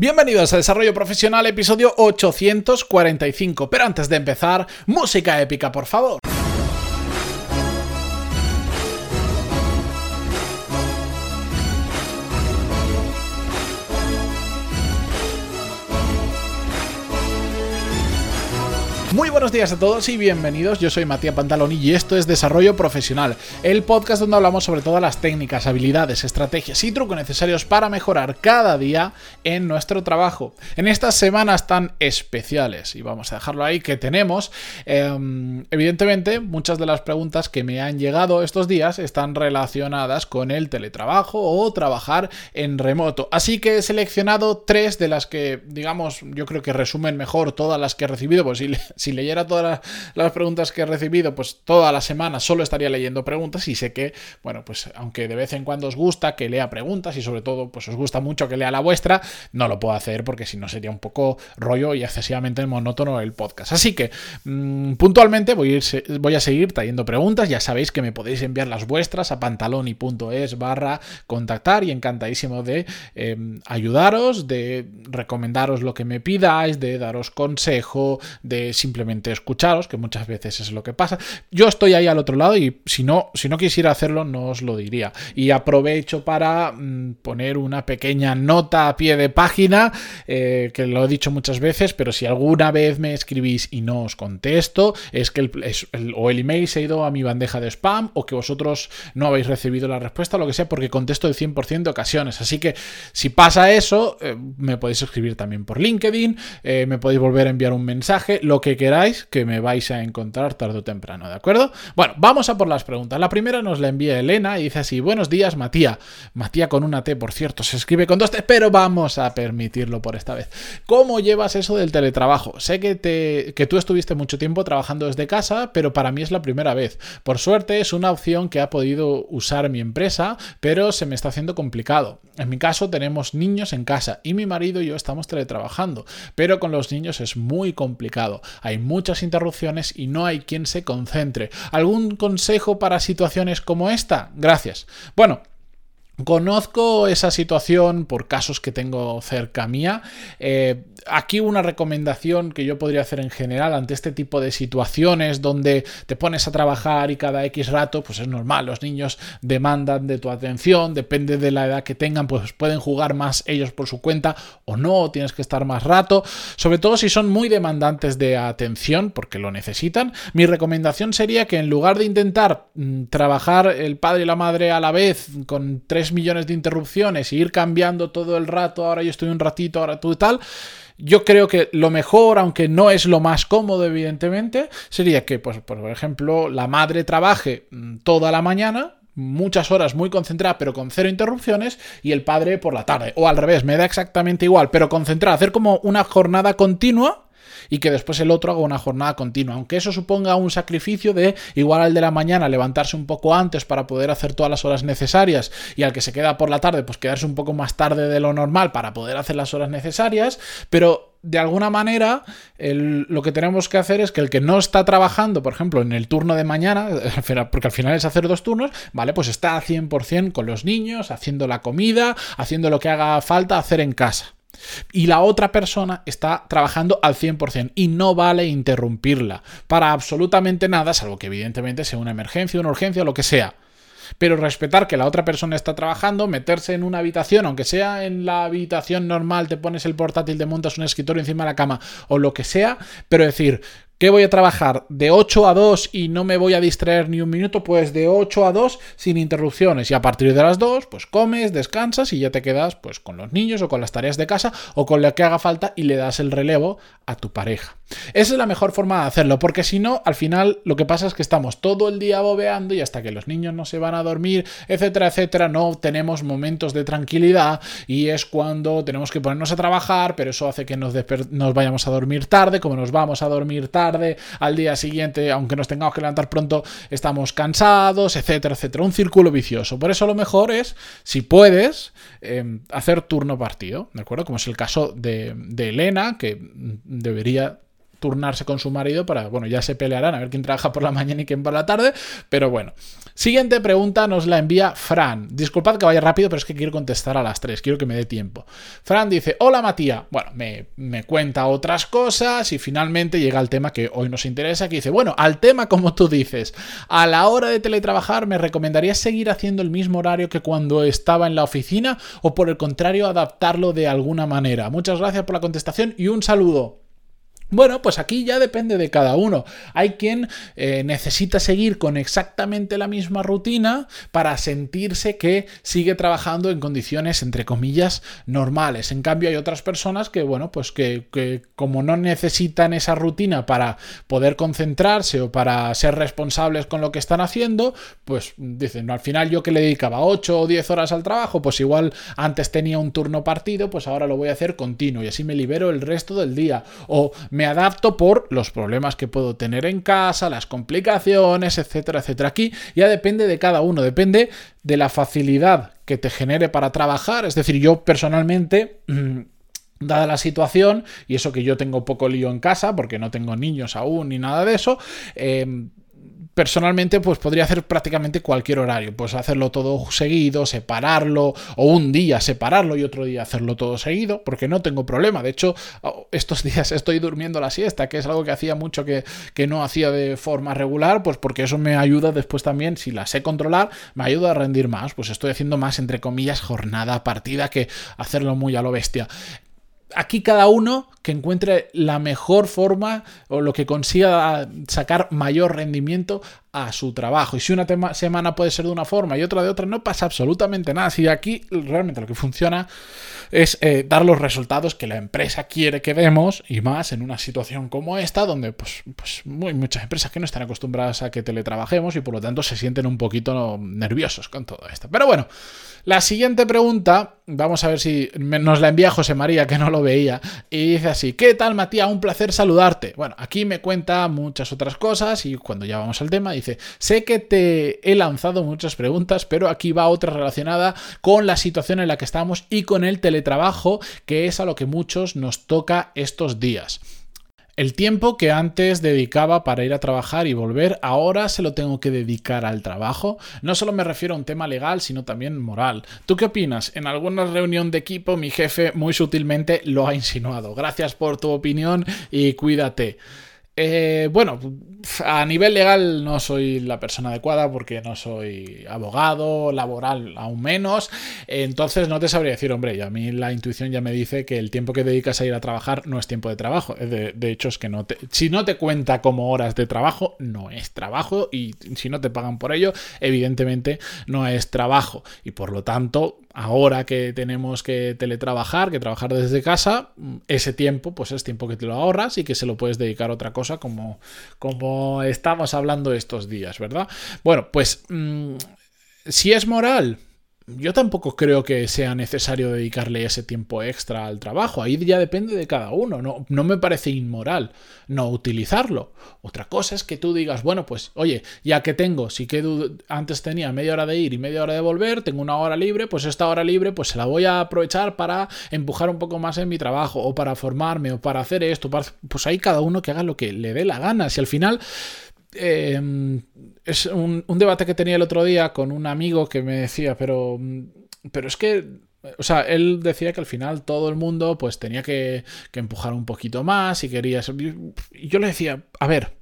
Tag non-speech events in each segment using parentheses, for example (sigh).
Bienvenidos a Desarrollo Profesional, episodio 845. Pero antes de empezar, música épica, por favor. Muy buenos días a todos y bienvenidos. Yo soy Matías Pantaloni y esto es Desarrollo Profesional, el podcast donde hablamos sobre todas las técnicas, habilidades, estrategias y trucos necesarios para mejorar cada día en nuestro trabajo. En estas semanas tan especiales, y vamos a dejarlo ahí, que tenemos, em, evidentemente muchas de las preguntas que me han llegado estos días están relacionadas con el teletrabajo o trabajar en remoto. Así que he seleccionado tres de las que, digamos, yo creo que resumen mejor todas las que he recibido, pues si (laughs) leyera todas las preguntas que he recibido, pues toda la semana solo estaría leyendo preguntas y sé que, bueno, pues aunque de vez en cuando os gusta que lea preguntas y sobre todo pues os gusta mucho que lea la vuestra, no lo puedo hacer porque si no sería un poco rollo y excesivamente monótono el podcast. Así que mm, puntualmente voy a, seguir trayendo preguntas, ya sabéis que me podéis enviar las vuestras a pantaloni.es barra contactar y encantadísimo de em, ayudaros, de recomendaros lo que me pidáis, de daros consejo, de si escucharos, que muchas veces es lo que pasa. Yo estoy ahí al otro lado y si no, si no quisiera hacerlo, no os lo diría. Y aprovecho para mm, poner una pequeña nota a pie de página, eh, que lo he dicho muchas veces, pero si alguna vez me escribís y no os contesto, es que el, o el email se ha ido a mi bandeja de spam o que vosotros no habéis recibido la respuesta, lo que sea, porque contesto el 100% de ocasiones. Así que si pasa eso, eh, me podéis escribir también por LinkedIn, eh, me podéis volver a enviar un mensaje, lo que queráis que me vais a encontrar tarde o temprano, ¿de acuerdo? Bueno, vamos a por las preguntas. La primera nos la envía Elena y dice así, buenos días Matías. Matías con una T, por cierto, se escribe con dos T, pero vamos a permitirlo por esta vez. ¿Cómo llevas eso del teletrabajo? Sé que, te, que tú estuviste mucho tiempo trabajando desde casa, pero para mí es la primera vez. Por suerte es una opción que ha podido usar mi empresa, pero se me está haciendo complicado. En mi caso tenemos niños en casa y mi marido y yo estamos teletrabajando, pero con los niños es muy complicado hay muchas interrupciones y no hay quien se concentre. ¿Algún consejo para situaciones como esta? Gracias. Bueno, Conozco esa situación por casos que tengo cerca mía. Eh, aquí una recomendación que yo podría hacer en general ante este tipo de situaciones donde te pones a trabajar y cada X rato, pues es normal, los niños demandan de tu atención, depende de la edad que tengan, pues pueden jugar más ellos por su cuenta o no, tienes que estar más rato, sobre todo si son muy demandantes de atención porque lo necesitan. Mi recomendación sería que en lugar de intentar mm, trabajar el padre y la madre a la vez con tres millones de interrupciones y ir cambiando todo el rato, ahora yo estoy un ratito, ahora tú y tal, yo creo que lo mejor, aunque no es lo más cómodo, evidentemente, sería que, pues, por ejemplo, la madre trabaje mm, toda la mañana, muchas horas muy concentrada, pero con cero interrupciones, y el padre por la tarde. O al revés, me da exactamente igual, pero concentrada, hacer como una jornada continua y que después el otro haga una jornada continua. Aunque eso suponga un sacrificio de igual al de la mañana levantarse un poco antes para poder hacer todas las horas necesarias y al que se queda por la tarde pues quedarse un poco más tarde de lo normal para poder hacer las horas necesarias, pero de alguna manera lo que tenemos que hacer es que el que no está trabajando, por ejemplo, en el turno de mañana, (laughs) porque al final es hacer dos turnos, ¿vale? Pues está al 100% con los niños, haciendo la comida, haciendo lo que haga falta hacer en casa y la otra persona está trabajando al 100% y no vale interrumpirla para absolutamente nada, salvo que evidentemente sea una emergencia, una urgencia lo que sea. Pero respetar que la otra persona está trabajando, meterse en una habitación, aunque sea en la habitación normal, te pones el portátil, te montas un escritorio encima de la cama o lo que sea, pero decir, ¿Qué voy a trabajar? ¿De 8 a 2 y no me voy a distraer ni un minuto? Pues de 8 a 2 sin interrupciones. Y a partir de las 2, pues comes, descansas y ya te quedas pues con los niños o con las tareas de casa o con lo que haga falta y le das el relevo a tu pareja. Esa es la mejor forma de hacerlo, porque si no, al final lo que pasa es que estamos todo el día bobeando y hasta que los niños no se van a dormir, etcétera, etcétera, no tenemos momentos de tranquilidad y es cuando tenemos que ponernos a trabajar, pero eso hace que nos vayamos a dormir tarde, como nos vamos a dormir tarde, al día siguiente, aunque nos tengamos que levantar pronto, estamos cansados, etcétera, etcétera. Un círculo vicioso. Por eso lo mejor es, si puedes, em, hacer turno partido, ¿de acuerdo? Como es el caso de, de Elena, que debería turnarse con su marido para, bueno, ya se pelearán a ver quién trabaja por la mañana y quién por la tarde, pero bueno. Siguiente pregunta nos la envía Fran. Disculpad que vaya rápido, pero es que quiero contestar a las tres, quiero que me dé tiempo. Fran dice, hola Matías. Bueno, me, me cuenta otras cosas y finalmente llega al tema que hoy nos interesa, que dice, bueno, al tema como tú dices, a la hora de teletrabajar me recomendarías seguir haciendo el mismo horario que cuando estaba en la oficina o por el contrario adaptarlo de alguna manera. Muchas gracias por la contestación y un saludo. Bueno, pues aquí ya depende de cada uno. Hay quien eh, necesita seguir con exactamente la misma rutina para sentirse que sigue trabajando en condiciones, entre comillas, normales. En cambio, hay otras personas que, bueno, pues que, que como no necesitan esa rutina para poder concentrarse o para ser responsables con lo que están haciendo, pues dicen, no, al final yo que le dedicaba 8 o 10 horas al trabajo, pues igual antes tenía un turno partido, pues ahora lo voy a hacer continuo y así me libero el resto del día. O me adapto por los problemas que puedo tener en casa, las complicaciones, etcétera, etcétera. Aquí ya depende de cada uno, depende de la facilidad que te genere para trabajar. Es decir, yo personalmente... Mm, dada la situación, y eso que yo tengo poco lío en casa, porque no tengo niños aún ni nada de eso, eh, personalmente pues podría hacer prácticamente cualquier horario, pues hacerlo todo seguido, separarlo, o un día separarlo y otro día hacerlo todo seguido, porque no tengo problema. De hecho, oh, estos (laughs) días estoy durmiendo la siesta, que es algo que hacía mucho que, que no hacía de forma regular, pues porque eso me ayuda después también, si la sé controlar, me ayuda a rendir más, pues estoy haciendo más, entre comillas, jornada partida que hacerlo muy a lo bestia aquí cada uno que encuentre la mejor forma o lo que consiga sacar mayor rendimiento a su trabajo. Y si una semana puede ser de una forma y otra de otra, no pasa absolutamente nada. Si aquí realmente lo que funciona es eh, dar los resultados que la empresa quiere que demos y más en una situación como esta, donde pues, pues muy, muchas empresas que no están acostumbradas a que teletrabajemos y por lo tanto se sienten un poquito nerviosos con todo esto. Pero bueno, la siguiente pregunta, vamos a ver si nos la envía José María, que no lo veía, y dice así, ¿qué tal Matías? Un placer saludarte. Bueno, aquí me cuenta muchas otras cosas y cuando ya vamos al tema dice, sé que te he lanzado muchas preguntas, pero aquí va otra relacionada con la situación en la que estamos y con el teletrabajo, que es a lo que muchos nos toca estos días. El tiempo que antes dedicaba para ir a trabajar y volver, ahora se lo tengo que dedicar al trabajo. No solo me refiero a un tema legal, sino también moral. ¿Tú qué opinas? En alguna reunión de equipo mi jefe muy sutilmente lo ha insinuado. Gracias por tu opinión y cuídate. Eh, bueno, a nivel legal no soy la persona adecuada porque no soy abogado, laboral aún menos, entonces no te sabría decir, hombre, y a mí la intuición ya me dice que el tiempo que dedicas a ir a trabajar no es tiempo de trabajo. De, de hecho, es que no te, si no te cuenta como horas de trabajo, no es trabajo y si no te pagan por ello, evidentemente no es trabajo y por lo tanto ahora que tenemos que teletrabajar, que trabajar desde casa, ese tiempo, pues es tiempo que te lo ahorras y que se lo puedes dedicar a otra cosa como, como estamos hablando estos días, ¿verdad? Bueno, pues mm, si es moral, yo tampoco creo que sea necesario dedicarle ese tiempo extra al trabajo. Ahí ya depende de cada uno. No, no me parece inmoral no utilizarlo. Otra cosa es que tú digas, bueno, pues oye, ya que tengo, si que antes tenía media hora de ir y media hora de volver, tengo una hora libre, pues esta hora libre pues se la voy a aprovechar para empujar un poco más en mi trabajo o para formarme o para hacer esto. Pues ahí cada uno que haga lo que le dé la gana. Si al final Em, es un, debate que tenía el otro día con un amigo que me decía, pero, pero es que o sea, él decía que al final todo el mundo pues tenía que, que empujar un poquito más y quería... Y yo le decía, a ver,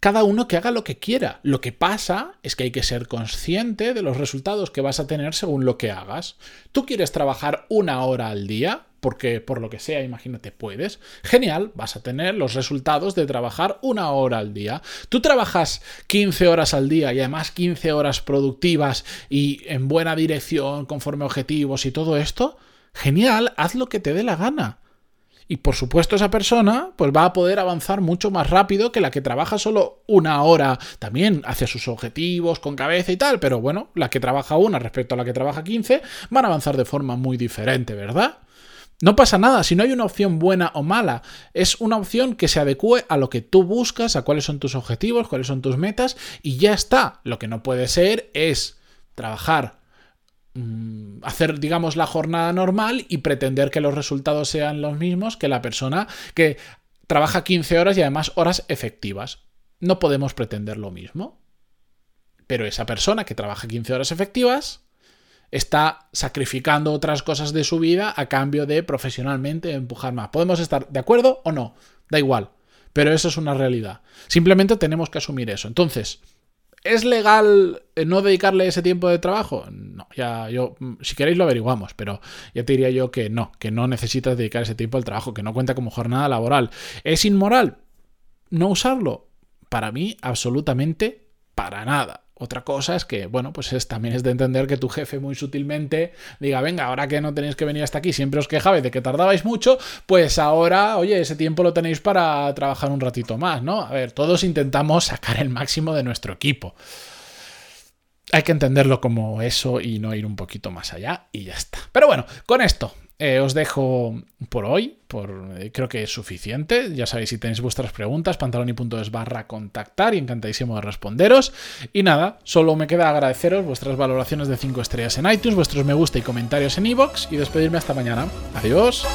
cada uno que haga lo que quiera. Lo que pasa es que hay que ser consciente de los resultados que vas a tener según lo que hagas. ¿Tú quieres trabajar una hora al día? Porque por lo que sea, imagínate, puedes, genial, vas a tener los resultados de trabajar una hora al día. Tú trabajas 15 horas al día y además 15 horas productivas y en buena dirección, conforme objetivos y todo esto, genial, haz lo que te dé la gana. Y por supuesto esa persona pues va a poder avanzar mucho más rápido que la que trabaja solo una hora también hacia sus objetivos con cabeza y tal, pero bueno, la que trabaja una respecto a la que trabaja 15 van a avanzar de forma muy diferente, ¿verdad? No pasa nada, si no hay una opción buena o mala, es una opción que se adecue a lo que tú buscas, a cuáles son tus objetivos, cuáles son tus metas y ya está. Lo que no puede ser es trabajar, mm, hacer, digamos, la jornada normal y pretender que los resultados sean los mismos que la persona que trabaja 15 horas y además horas efectivas. No podemos pretender lo mismo. Pero esa persona que trabaja 15 horas efectivas está sacrificando otras cosas de su vida a cambio de profesionalmente empujar más. ¿Podemos estar de acuerdo o no? Da igual. Pero eso es una realidad. Simplemente tenemos que asumir eso. Entonces, ¿Es legal eh, no dedicarle ese tiempo de trabajo? No, ya yo, mm, si queréis lo averiguamos, pero ya te diría yo que no, que no necesitas dedicar ese tiempo al trabajo, que no cuenta como jornada laboral. ¿Es inmoral no usarlo? Para mí, absolutamente para nada. Otra cosa es que, bueno, pues es, también es de entender que tu jefe muy sutilmente diga, venga, ahora que no tenéis que venir hasta aquí, siempre os quejabais de que tardabais mucho, pues ahora, oye, ese tiempo lo tenéis para trabajar un ratito más, ¿no? A ver, todos intentamos sacar el máximo de nuestro equipo. Hay que entenderlo como eso y no ir un poquito más allá y ya está. Pero bueno, con esto eh, os dejo por hoy, por, eh, creo que es suficiente. Ya sabéis, si tenéis vuestras preguntas, pantaloni.es barra contactar y encantadísimo de responderos. Y nada, solo me queda agradeceros vuestras valoraciones de 5 estrellas en iTunes, vuestros me gusta y comentarios en iVoox y despedirme hasta mañana. Adiós.